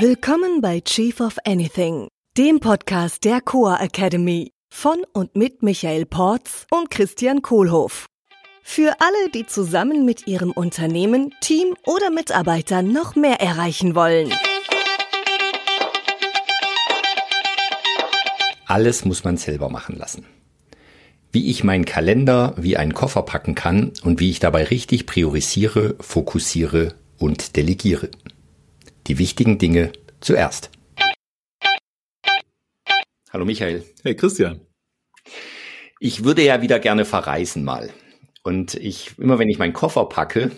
Willkommen bei Chief of Anything, dem Podcast der Coa Academy von und mit Michael Porz und Christian Kohlhoff. Für alle, die zusammen mit ihrem Unternehmen, Team oder Mitarbeitern noch mehr erreichen wollen. Alles muss man selber machen lassen. Wie ich meinen Kalender wie einen Koffer packen kann und wie ich dabei richtig priorisiere, fokussiere und delegiere. Die wichtigen Dinge zuerst. Hallo Michael. Hey Christian. Ich würde ja wieder gerne verreisen mal. Und ich, immer wenn ich meinen Koffer packe,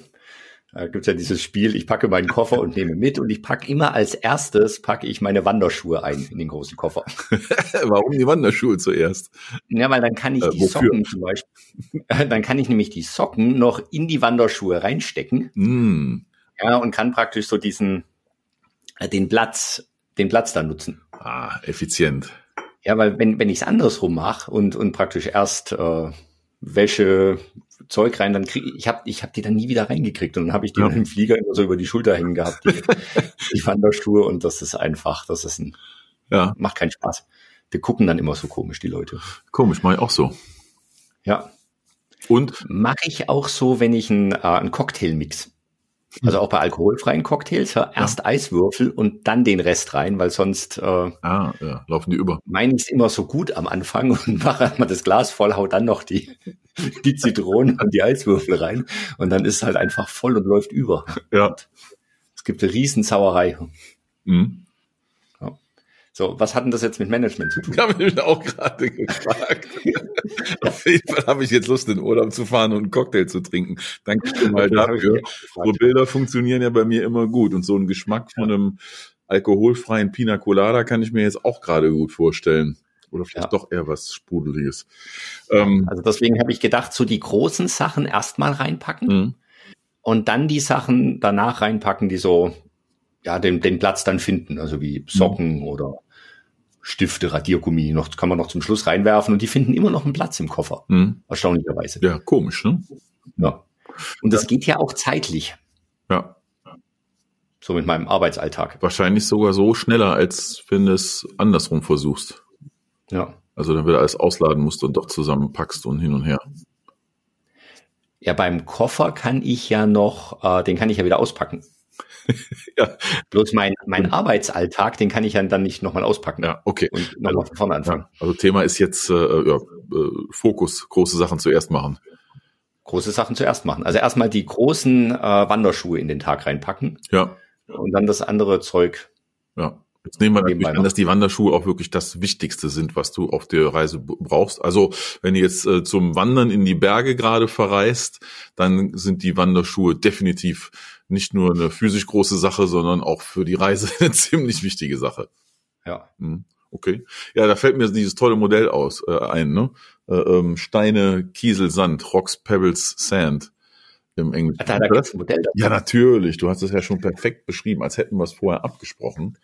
da gibt's ja dieses Spiel, ich packe meinen Koffer und nehme mit und ich packe immer als erstes, packe ich meine Wanderschuhe ein in den großen Koffer. Warum die Wanderschuhe zuerst? Ja, weil dann kann ich äh, die wofür? Socken zum Beispiel, dann kann ich nämlich die Socken noch in die Wanderschuhe reinstecken. Mm. Ja, und kann praktisch so diesen, den Platz, den Platz da nutzen. Ah, effizient. Ja, weil wenn, wenn ich es andersrum mache und, und praktisch erst äh, Wäsche, Zeug rein, dann krieg ich habe ich hab die dann nie wieder reingekriegt und dann habe ich die ja. im Flieger immer so über die Schulter hängen gehabt, die, die Wanderschuhe und das ist einfach, das ist ein, ja. macht keinen Spaß. Die gucken dann immer so komisch, die Leute. Komisch, mache ich auch so. Ja. Und? Mache ich auch so, wenn ich einen, äh, einen Cocktail mix. Also auch bei alkoholfreien Cocktails, ja, erst ja. Eiswürfel und dann den Rest rein, weil sonst äh, ah, ja, laufen die über. Meine ich immer so gut am Anfang und mache mal das Glas voll, hau dann noch die, die Zitronen und die Eiswürfel rein und dann ist es halt einfach voll und läuft über. Ja. Und es gibt eine Riesensauerei. Mhm. So, was hat denn das jetzt mit Management zu tun? Ich habe mich auch gerade gefragt. Auf jeden Fall habe ich jetzt Lust, in Urlaub zu fahren und einen Cocktail zu trinken. Danke schon mal dafür. So Bilder funktionieren ja bei mir immer gut. Und so ein Geschmack von einem alkoholfreien Pina Colada kann ich mir jetzt auch gerade gut vorstellen. Oder vielleicht ja. doch eher was Sprudeliges. Ähm, also deswegen habe ich gedacht, so die großen Sachen erstmal reinpacken mhm. und dann die Sachen danach reinpacken, die so ja den, den Platz dann finden, also wie Socken mhm. oder Stifte, Radiergummi, noch kann man noch zum Schluss reinwerfen und die finden immer noch einen Platz im Koffer. Mhm. Erstaunlicherweise. Ja, komisch, ne? Ja. Und das geht ja auch zeitlich. Ja. So mit meinem Arbeitsalltag. Wahrscheinlich sogar so schneller, als wenn du es andersrum versuchst. Ja. Also dann wieder alles ausladen musst und doch zusammenpackst und hin und her. Ja, beim Koffer kann ich ja noch, äh, den kann ich ja wieder auspacken. ja. Bloß mein, mein Arbeitsalltag, den kann ich ja dann nicht nochmal auspacken. Ja, okay. Und nochmal also, von vorne anfangen. Ja, also Thema ist jetzt äh, ja, äh, Fokus, große Sachen zuerst machen. Große Sachen zuerst machen. Also erstmal die großen äh, Wanderschuhe in den Tag reinpacken. Ja. Und dann das andere Zeug. Ja. Jetzt nehmen wir natürlich an, dass die Wanderschuhe auch wirklich das Wichtigste sind, was du auf der Reise brauchst. Also wenn du jetzt äh, zum Wandern in die Berge gerade verreist, dann sind die Wanderschuhe definitiv nicht nur eine physisch große Sache, sondern auch für die Reise eine ziemlich wichtige Sache. Ja. Hm, okay. Ja, da fällt mir dieses tolle Modell aus äh, ein, ne? Äh, ähm, Steine, Kiesel, Sand, Rocks, Pebbles, Sand im Englischen. Da, da gibt's ein Modell dazu. Ja, natürlich. Du hast es ja schon perfekt beschrieben, als hätten wir es vorher abgesprochen.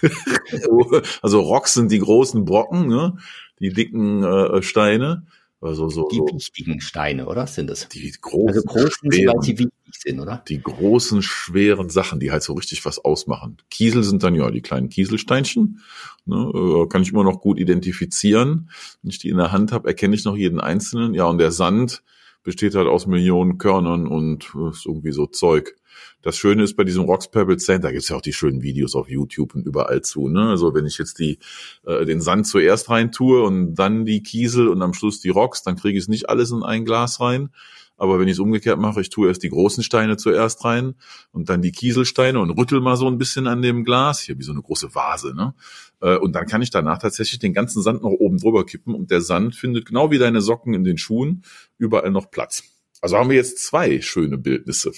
also Rocks sind die großen Brocken, ne? die dicken äh, Steine. Also so, die wichtigen Steine, oder? Sind es? Die großen, also großen schweren, die wichtig sind, oder? Die großen, schweren Sachen, die halt so richtig was ausmachen. Kiesel sind dann ja die kleinen Kieselsteinchen. Ne, äh, kann ich immer noch gut identifizieren. Wenn ich die in der Hand habe, erkenne ich noch jeden einzelnen. Ja, und der Sand, besteht halt aus Millionen Körnern und äh, irgendwie so Zeug. Das Schöne ist bei diesem Rocks Pebble Sand, da gibt's ja auch die schönen Videos auf YouTube und überall zu. Ne? Also wenn ich jetzt die äh, den Sand zuerst rein tue und dann die Kiesel und am Schluss die Rocks, dann kriege ich es nicht alles in ein Glas rein, aber wenn ich es umgekehrt mache, ich tue erst die großen Steine zuerst rein und dann die Kieselsteine und rüttel mal so ein bisschen an dem Glas, hier wie so eine große Vase, ne? Äh, und dann kann ich danach tatsächlich den ganzen Sand noch oben drüber kippen und der Sand findet genau wie deine Socken in den Schuhen überall noch Platz. Also haben wir jetzt zwei schöne Bildnisse,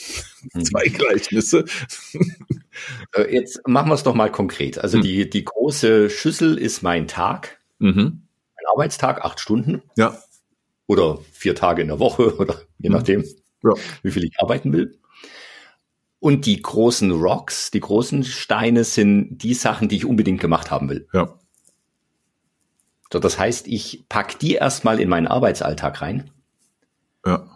mhm. zwei Gleichnisse. Äh, jetzt machen wir es doch mal konkret. Also mhm. die, die große Schüssel ist mein Tag, mhm. mein Arbeitstag, acht Stunden. Ja oder vier Tage in der Woche oder je mhm. nachdem, ja. wie viel ich arbeiten will. Und die großen Rocks, die großen Steine sind die Sachen, die ich unbedingt gemacht haben will. Ja. So, das heißt, ich pack die erstmal in meinen Arbeitsalltag rein. Ja.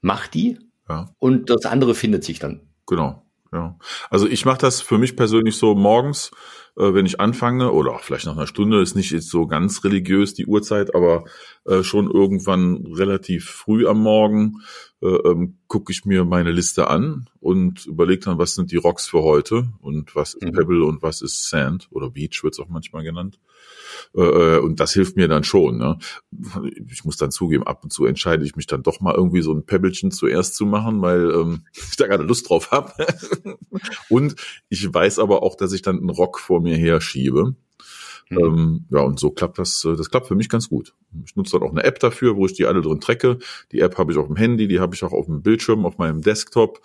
Mach die. Ja. Und das andere findet sich dann. Genau. ja. Also ich mache das für mich persönlich so morgens, äh, wenn ich anfange, oder auch vielleicht nach einer Stunde, ist nicht jetzt so ganz religiös die Uhrzeit, aber äh, schon irgendwann relativ früh am Morgen äh, ähm, gucke ich mir meine Liste an und überlege dann, was sind die Rocks für heute und was ist mhm. Pebble und was ist Sand oder Beach wird es auch manchmal genannt. Äh, äh, und das hilft mir dann schon. Ne? Ich muss dann zugeben, ab und zu entscheide ich mich dann doch mal irgendwie so ein Pebbelchen zuerst zu machen, weil ähm, ich da gerade Lust drauf habe. und ich weiß aber auch, dass ich dann einen Rock vor mir her schiebe. Mhm. Ähm, ja, und so klappt das, äh, das klappt für mich ganz gut. Ich nutze dann auch eine App dafür, wo ich die alle drin trecke. Die App habe ich auf dem Handy, die habe ich auch auf dem Bildschirm, auf meinem Desktop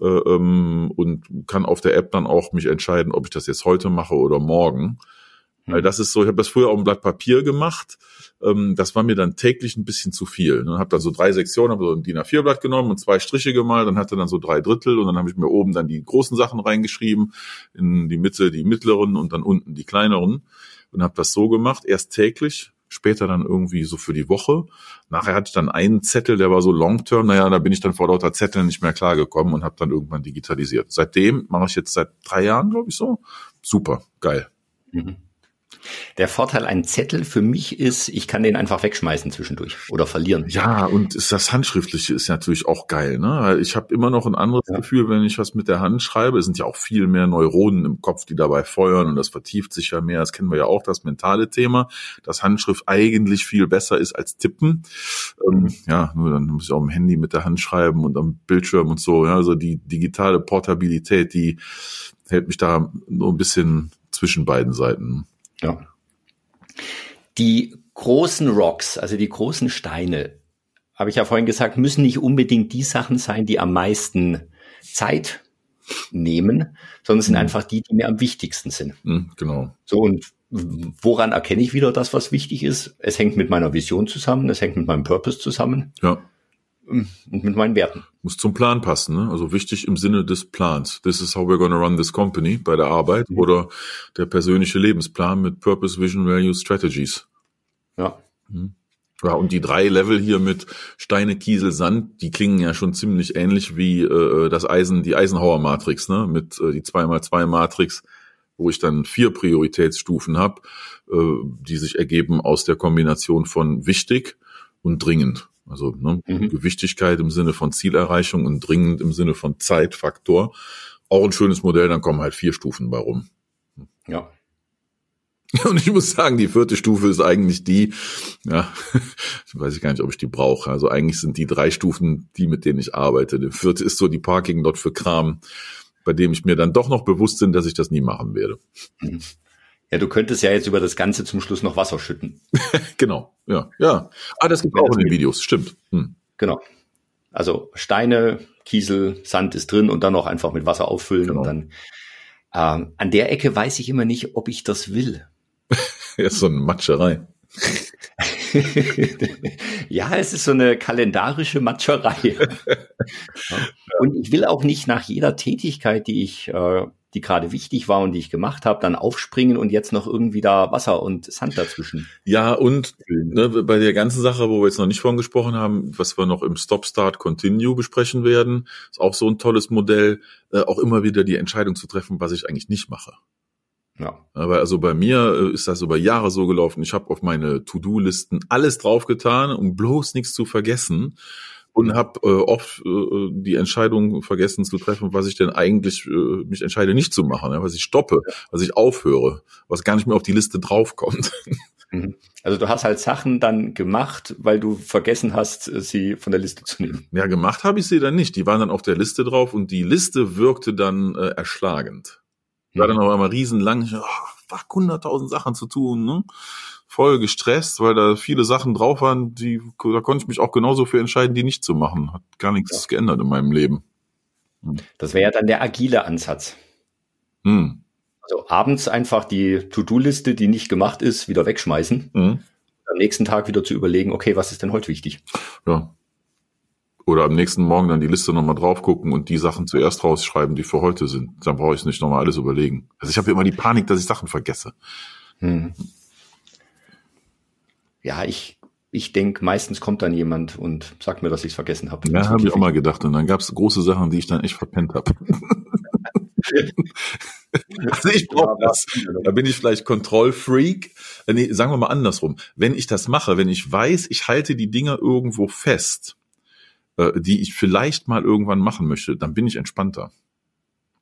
äh, ähm, und kann auf der App dann auch mich entscheiden, ob ich das jetzt heute mache oder morgen. Weil das ist so, ich habe das früher auf einem Blatt Papier gemacht. Ähm, das war mir dann täglich ein bisschen zu viel. Dann habe dann so drei Sektionen, habe so ein DIN A4-Blatt genommen und zwei Striche gemalt, dann hatte dann so drei Drittel und dann habe ich mir oben dann die großen Sachen reingeschrieben, in die Mitte die mittleren und dann unten die kleineren und habe das so gemacht, erst täglich, später dann irgendwie so für die Woche. Nachher hatte ich dann einen Zettel, der war so long-term. Naja, da bin ich dann vor lauter Zetteln nicht mehr klargekommen und habe dann irgendwann digitalisiert. Seitdem mache ich jetzt seit drei Jahren, glaube ich, so. Super, geil. Mhm. Der Vorteil ein Zettel für mich ist, ich kann den einfach wegschmeißen zwischendurch oder verlieren. Ja, und das Handschriftliche ist natürlich auch geil. Ne? Ich habe immer noch ein anderes ja. Gefühl, wenn ich was mit der Hand schreibe. Es sind ja auch viel mehr Neuronen im Kopf, die dabei feuern und das vertieft sich ja mehr. Das kennen wir ja auch, das mentale Thema, dass Handschrift eigentlich viel besser ist als Tippen. Ähm, ja, nur dann muss ich auch am Handy mit der Hand schreiben und am Bildschirm und so. Ja, also die digitale Portabilität, die hält mich da nur ein bisschen zwischen beiden Seiten. Ja. Die großen Rocks, also die großen Steine, habe ich ja vorhin gesagt, müssen nicht unbedingt die Sachen sein, die am meisten Zeit nehmen, sondern sind mhm. einfach die, die mir am wichtigsten sind. Mhm, genau. So und woran erkenne ich wieder das, was wichtig ist? Es hängt mit meiner Vision zusammen, es hängt mit meinem Purpose zusammen. Ja. Und mit meinen Werten. Muss zum Plan passen, ne? Also wichtig im Sinne des Plans. This is how we're gonna run this company bei der Arbeit mhm. oder der persönliche Lebensplan mit Purpose, Vision, Values, Strategies. Ja. Mhm. Ja, und die drei Level hier mit Steine, Kiesel, Sand, die klingen ja schon ziemlich ähnlich wie äh, das Eisen, die Eisenhower Matrix, ne? Mit äh, die 2x2 Matrix, wo ich dann vier Prioritätsstufen habe, äh, die sich ergeben aus der Kombination von wichtig und dringend. Also ne, mhm. Gewichtigkeit im Sinne von Zielerreichung und dringend im Sinne von Zeitfaktor. Auch ein schönes Modell, dann kommen halt vier Stufen bei rum. Ja. Und ich muss sagen, die vierte Stufe ist eigentlich die, ja, ich weiß gar nicht, ob ich die brauche. Also eigentlich sind die drei Stufen die, mit denen ich arbeite. Die vierte ist so die Parking Lot für Kram, bei dem ich mir dann doch noch bewusst bin, dass ich das nie machen werde. Mhm. Ja, du könntest ja jetzt über das Ganze zum Schluss noch Wasser schütten. genau, ja, ja. Ah, das gibt auch in den Videos, stimmt. Hm. Genau. Also Steine, Kiesel, Sand ist drin und dann noch einfach mit Wasser auffüllen genau. und dann ähm, an der Ecke weiß ich immer nicht, ob ich das will. ja, so eine Matscherei. ja, es ist so eine kalendarische Matscherei. und ich will auch nicht nach jeder Tätigkeit, die ich äh, die gerade wichtig war und die ich gemacht habe, dann aufspringen und jetzt noch irgendwie da Wasser und Sand dazwischen. Ja, und ne, bei der ganzen Sache, wo wir jetzt noch nicht von gesprochen haben, was wir noch im Stop Start Continue besprechen werden, ist auch so ein tolles Modell, äh, auch immer wieder die Entscheidung zu treffen, was ich eigentlich nicht mache. Ja. Aber also bei mir äh, ist das über Jahre so gelaufen. Ich habe auf meine To-Do-Listen alles draufgetan, um bloß nichts zu vergessen und habe äh, oft äh, die Entscheidung vergessen zu treffen, was ich denn eigentlich äh, mich entscheide nicht zu machen, ja, was ich stoppe, was ich aufhöre, was gar nicht mehr auf die Liste draufkommt. Mhm. Also du hast halt Sachen dann gemacht, weil du vergessen hast, sie von der Liste zu nehmen. Ja, gemacht habe ich sie dann nicht. Die waren dann auf der Liste drauf und die Liste wirkte dann äh, erschlagend. War dann mhm. auf einmal riesenlang, ich, oh, 100.000 Sachen zu tun, ne? voll gestresst, weil da viele Sachen drauf waren, die, da konnte ich mich auch genauso für entscheiden, die nicht zu machen. Hat gar nichts ja. geändert in meinem Leben. Hm. Das wäre ja dann der agile Ansatz. Hm. Also abends einfach die To-Do-Liste, die nicht gemacht ist, wieder wegschmeißen. Hm. Am nächsten Tag wieder zu überlegen, okay, was ist denn heute wichtig? Ja. Oder am nächsten Morgen dann die Liste nochmal drauf gucken und die Sachen zuerst rausschreiben, die für heute sind. Dann brauche ich nicht nochmal alles überlegen. Also ich habe immer die Panik, dass ich Sachen vergesse. Hm ja, ich, ich denke, meistens kommt dann jemand und sagt mir, dass ich es vergessen habe. Ja, habe ich auch mal gedacht. Und dann gab es große Sachen, die ich dann echt verpennt habe. Also ich brauche das. Da bin ich vielleicht Kontrollfreak. Äh, nee, sagen wir mal andersrum. Wenn ich das mache, wenn ich weiß, ich halte die Dinger irgendwo fest, äh, die ich vielleicht mal irgendwann machen möchte, dann bin ich entspannter.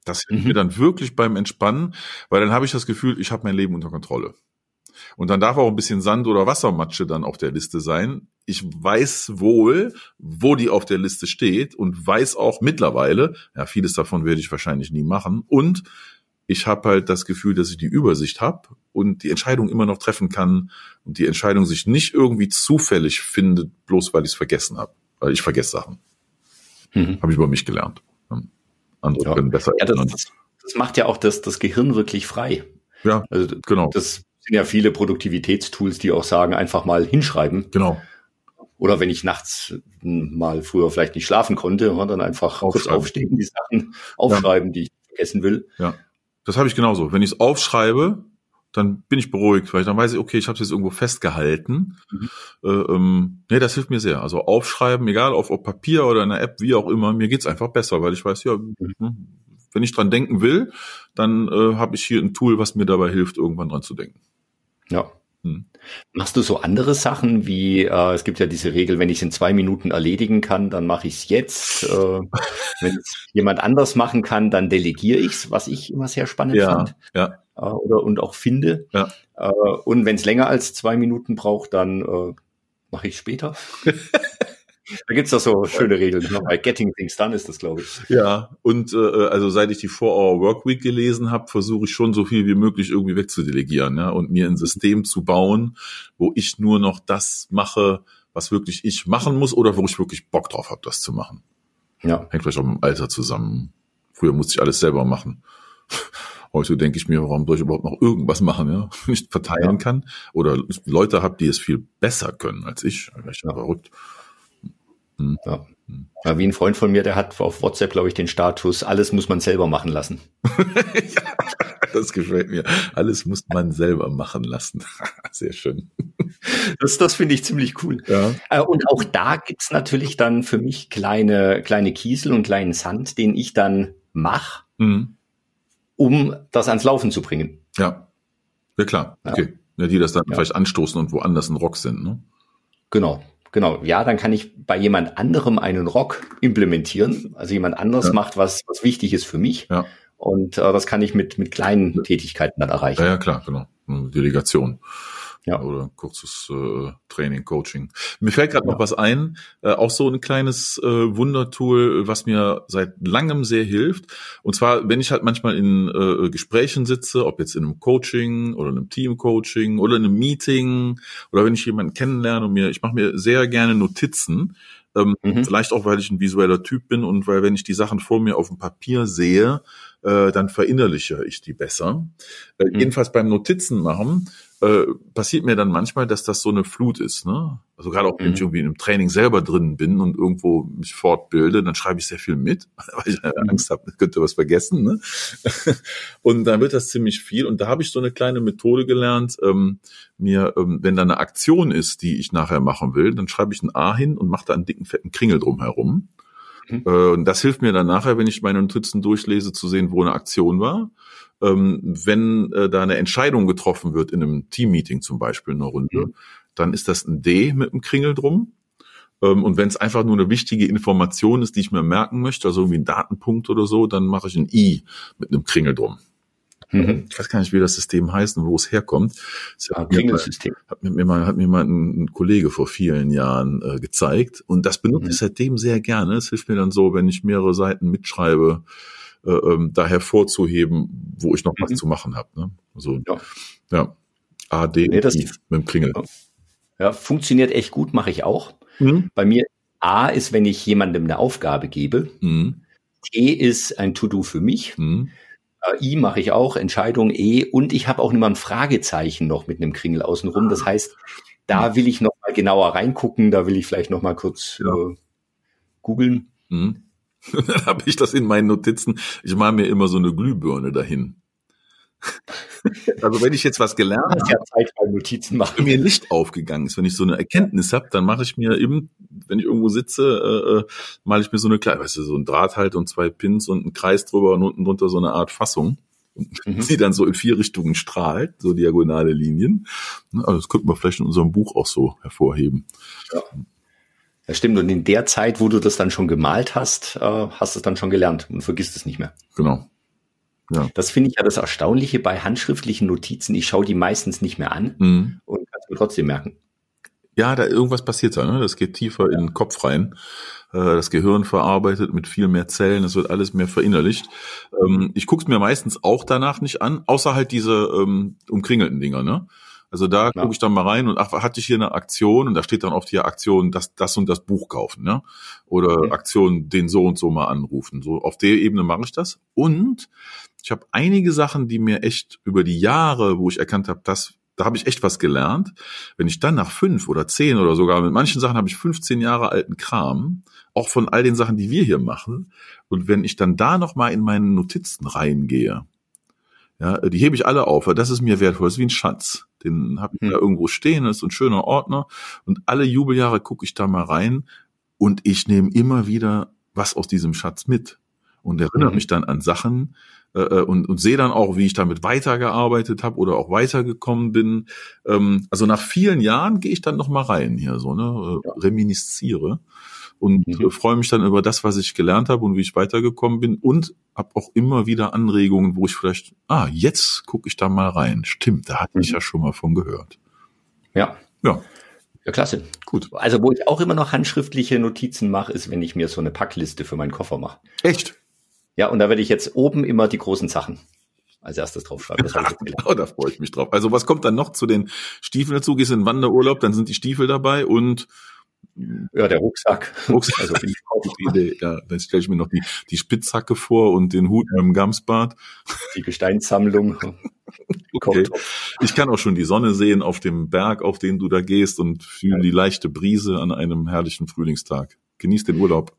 Das hilft mhm. mir dann wirklich beim Entspannen, weil dann habe ich das Gefühl, ich habe mein Leben unter Kontrolle. Und dann darf auch ein bisschen Sand oder Wassermatsche dann auf der Liste sein. Ich weiß wohl, wo die auf der Liste steht und weiß auch mittlerweile, ja, vieles davon werde ich wahrscheinlich nie machen. Und ich habe halt das Gefühl, dass ich die Übersicht habe und die Entscheidung immer noch treffen kann und die Entscheidung sich nicht irgendwie zufällig findet, bloß weil ich es vergessen habe. Weil ich vergesse Sachen. Mhm. Habe ich über mich gelernt. Andere ja. können besser. Ja, das, das, das, macht ja auch das, das Gehirn wirklich frei. Ja, also, genau. Das sind ja viele Produktivitätstools, die auch sagen, einfach mal hinschreiben. Genau. Oder wenn ich nachts mal früher vielleicht nicht schlafen konnte, dann einfach kurz aufstehen, die Sachen aufschreiben, ja. die ich vergessen will. Ja, das habe ich genauso. Wenn ich es aufschreibe, dann bin ich beruhigt, weil ich dann weiß ich, okay, ich habe es jetzt irgendwo festgehalten. Mhm. Äh, ähm, nee, das hilft mir sehr. Also aufschreiben, egal auf, auf Papier oder in einer App, wie auch immer, mir geht's einfach besser, weil ich weiß, ja, mhm. Hm, wenn ich dran denken will, dann äh, habe ich hier ein Tool, was mir dabei hilft, irgendwann dran zu denken. Ja. Hm. Machst du so andere Sachen wie, äh, es gibt ja diese Regel, wenn ich es in zwei Minuten erledigen kann, dann mache ich es jetzt. Äh, wenn es jemand anders machen kann, dann delegiere ich es, was ich immer sehr spannend ja, fand. Ja. Äh, oder und auch finde. Ja. Äh, und wenn es länger als zwei Minuten braucht, dann äh, mache ich später. Da gibt's doch so schöne Regeln. Bei Getting Things Done ist das, glaube ich. Ja, und äh, also seit ich die 4-Hour Workweek gelesen habe, versuche ich schon so viel wie möglich irgendwie wegzudelegieren ja? und mir ein System zu bauen, wo ich nur noch das mache, was wirklich ich machen muss oder wo ich wirklich Bock drauf habe, das zu machen. Ja. Hängt vielleicht auch mit dem Alter zusammen. Früher musste ich alles selber machen. Heute denke ich mir, warum soll ich überhaupt noch irgendwas machen, ja? Wenn ich verteilen ja. kann oder Leute habe, die es viel besser können als ich. Ich bin ja. verrückt. Hm. Ja. ja. wie ein Freund von mir, der hat auf WhatsApp, glaube ich, den Status, alles muss man selber machen lassen. ja, das gefällt mir. Alles muss man selber machen lassen. Sehr schön. Das, das finde ich ziemlich cool. Ja. Äh, und auch da gibt's natürlich dann für mich kleine, kleine Kiesel und kleinen Sand, den ich dann mache, mhm. Um das ans Laufen zu bringen. Ja. Ja, klar. Okay. Ja, die das dann ja. vielleicht anstoßen und woanders ein Rock sind, ne? Genau. Genau, ja, dann kann ich bei jemand anderem einen Rock implementieren. Also jemand anderes ja. macht was, was wichtig ist für mich. Ja. Und äh, das kann ich mit, mit kleinen Tätigkeiten dann erreichen. Ja, ja klar, genau. Delegation ja. oder kurzes äh, Training, Coaching. Mir fällt gerade ja. noch was ein, äh, auch so ein kleines äh, Wundertool, was mir seit langem sehr hilft. Und zwar, wenn ich halt manchmal in äh, Gesprächen sitze, ob jetzt in einem Coaching oder einem Teamcoaching oder in einem Meeting oder wenn ich jemanden kennenlerne und mir, ich mache mir sehr gerne Notizen. Ähm, mhm. Vielleicht auch, weil ich ein visueller Typ bin und weil, wenn ich die Sachen vor mir auf dem Papier sehe, äh, dann verinnerliche ich die besser. Äh, mhm. Jedenfalls beim Notizen machen äh, passiert mir dann manchmal, dass das so eine Flut ist. Ne? Also gerade auch, wenn mhm. ich irgendwie in einem Training selber drin bin und irgendwo mich fortbilde, dann schreibe ich sehr viel mit, weil ich mhm. Angst habe, ich könnte was vergessen. Ne? und dann wird das ziemlich viel. Und da habe ich so eine kleine Methode gelernt, ähm, mir, ähm, wenn da eine Aktion ist, die ich nachher machen will, dann schreibe ich ein A hin und mache da einen dicken, fetten Kringel drum herum. Mhm. Äh, und das hilft mir dann nachher, wenn ich meine Notizen durchlese, zu sehen, wo eine Aktion war. Ähm, wenn äh, da eine Entscheidung getroffen wird in einem Teammeeting zum Beispiel in einer Runde, mhm. dann ist das ein D mit einem Kringel drum. Ähm, und wenn es einfach nur eine wichtige Information ist, die ich mir merken möchte, also irgendwie ein Datenpunkt oder so, dann mache ich ein I mit einem Kringel drum. Mhm. Ich weiß gar nicht, wie das System heißt und wo es herkommt. Das hat, mir mal, hat, mir mal, hat mir mal ein, ein Kollege vor vielen Jahren äh, gezeigt. Und das benutze mhm. ich seitdem sehr gerne. Es hilft mir dann so, wenn ich mehrere Seiten mitschreibe, äh, ähm, da hervorzuheben, wo ich noch mhm. was zu machen habe. Ne? Also, ja. ja. AD nee, das, mit dem Kringel. Ja, funktioniert echt gut, mache ich auch. Mhm. Bei mir A ist, wenn ich jemandem eine Aufgabe gebe. Mhm. T ist ein To-Do für mich. Mhm. I mache ich auch, Entscheidung E und ich habe auch immer ein Fragezeichen noch mit einem Kringel außenrum. Das heißt, da will ich noch mal genauer reingucken, da will ich vielleicht noch mal kurz ja. äh, googeln. Mhm. Dann habe ich das in meinen Notizen. Ich mache mir immer so eine Glühbirne dahin. Also wenn ich jetzt was gelernt habe, ja Zeit Notizen machen. wenn mir Licht aufgegangen ist, wenn ich so eine Erkenntnis habe, dann mache ich mir eben, wenn ich irgendwo sitze, äh, äh, male ich mir so eine kleine, weißt du, so ein Draht halt und zwei Pins und einen Kreis drüber und unten drunter so eine Art Fassung. Und mhm. sie dann so in vier Richtungen strahlt, so diagonale Linien. Also das könnten wir vielleicht in unserem Buch auch so hervorheben. Ja. Das stimmt. Und in der Zeit, wo du das dann schon gemalt hast, äh, hast du es dann schon gelernt und vergisst es nicht mehr. Genau. Ja. Das finde ich ja das Erstaunliche bei handschriftlichen Notizen. Ich schaue die meistens nicht mehr an mhm. und kann es mir trotzdem merken. Ja, da irgendwas passiert da, ne? Das geht tiefer ja. in den Kopf rein. Äh, das Gehirn verarbeitet mit viel mehr Zellen, es wird alles mehr verinnerlicht. Ähm, ich gucke es mir meistens auch danach nicht an, außer halt diese ähm, umkringelten Dinger, ne? Also da ja. gucke ich dann mal rein und ach, hatte ich hier eine Aktion und da steht dann oft hier Aktion, das, das und das Buch kaufen, ne? Oder mhm. Aktion, den so und so mal anrufen. So auf der Ebene mache ich das. Und ich habe einige Sachen, die mir echt über die Jahre, wo ich erkannt habe, das da habe ich echt was gelernt. Wenn ich dann nach fünf oder zehn oder sogar mit manchen Sachen habe ich 15 Jahre alten Kram, auch von all den Sachen, die wir hier machen. Und wenn ich dann da noch mal in meine Notizen reingehe, ja, die hebe ich alle auf, weil das ist mir wertvoll, das ist wie ein Schatz. Den habe ich hm. da irgendwo stehen, das ist ein schöner Ordner. Und alle Jubeljahre gucke ich da mal rein und ich nehme immer wieder was aus diesem Schatz mit und erinnere mhm. mich dann an Sachen, äh, äh, und, und sehe dann auch, wie ich damit weitergearbeitet habe oder auch weitergekommen bin. Ähm, also nach vielen Jahren gehe ich dann noch mal rein hier so, ne, äh, reminisziere und mhm. freue mich dann über das, was ich gelernt habe und wie ich weitergekommen bin und habe auch immer wieder Anregungen, wo ich vielleicht, ah, jetzt gucke ich da mal rein. Stimmt, da hatte mhm. ich ja schon mal von gehört. Ja. Ja. Ja, klasse. Gut. Also, wo ich auch immer noch handschriftliche Notizen mache, ist, wenn ich mir so eine Packliste für meinen Koffer mache. Echt? Ja, und da werde ich jetzt oben immer die großen Sachen als erstes draufschreiben. Das ich genau, da freue ich mich drauf. Also was kommt dann noch zu den Stiefeln dazu? Gehst in Wanderurlaub, dann sind die Stiefel dabei und ja, der Rucksack. Rucksack. Also die Idee. Ja, dann stelle ich mir noch die, die Spitzhacke vor und den Hut mit dem Gamsbart. Die Gesteinssammlung. okay. Ich kann auch schon die Sonne sehen auf dem Berg, auf den du da gehst und fühle ja. die leichte Brise an einem herrlichen Frühlingstag. Genieß den Urlaub.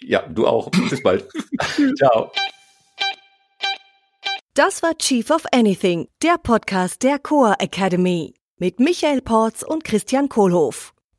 Ja, du auch. Bis bald. Ciao. Das war Chief of Anything, der Podcast der Coa Academy mit Michael Porz und Christian Kohlhoff.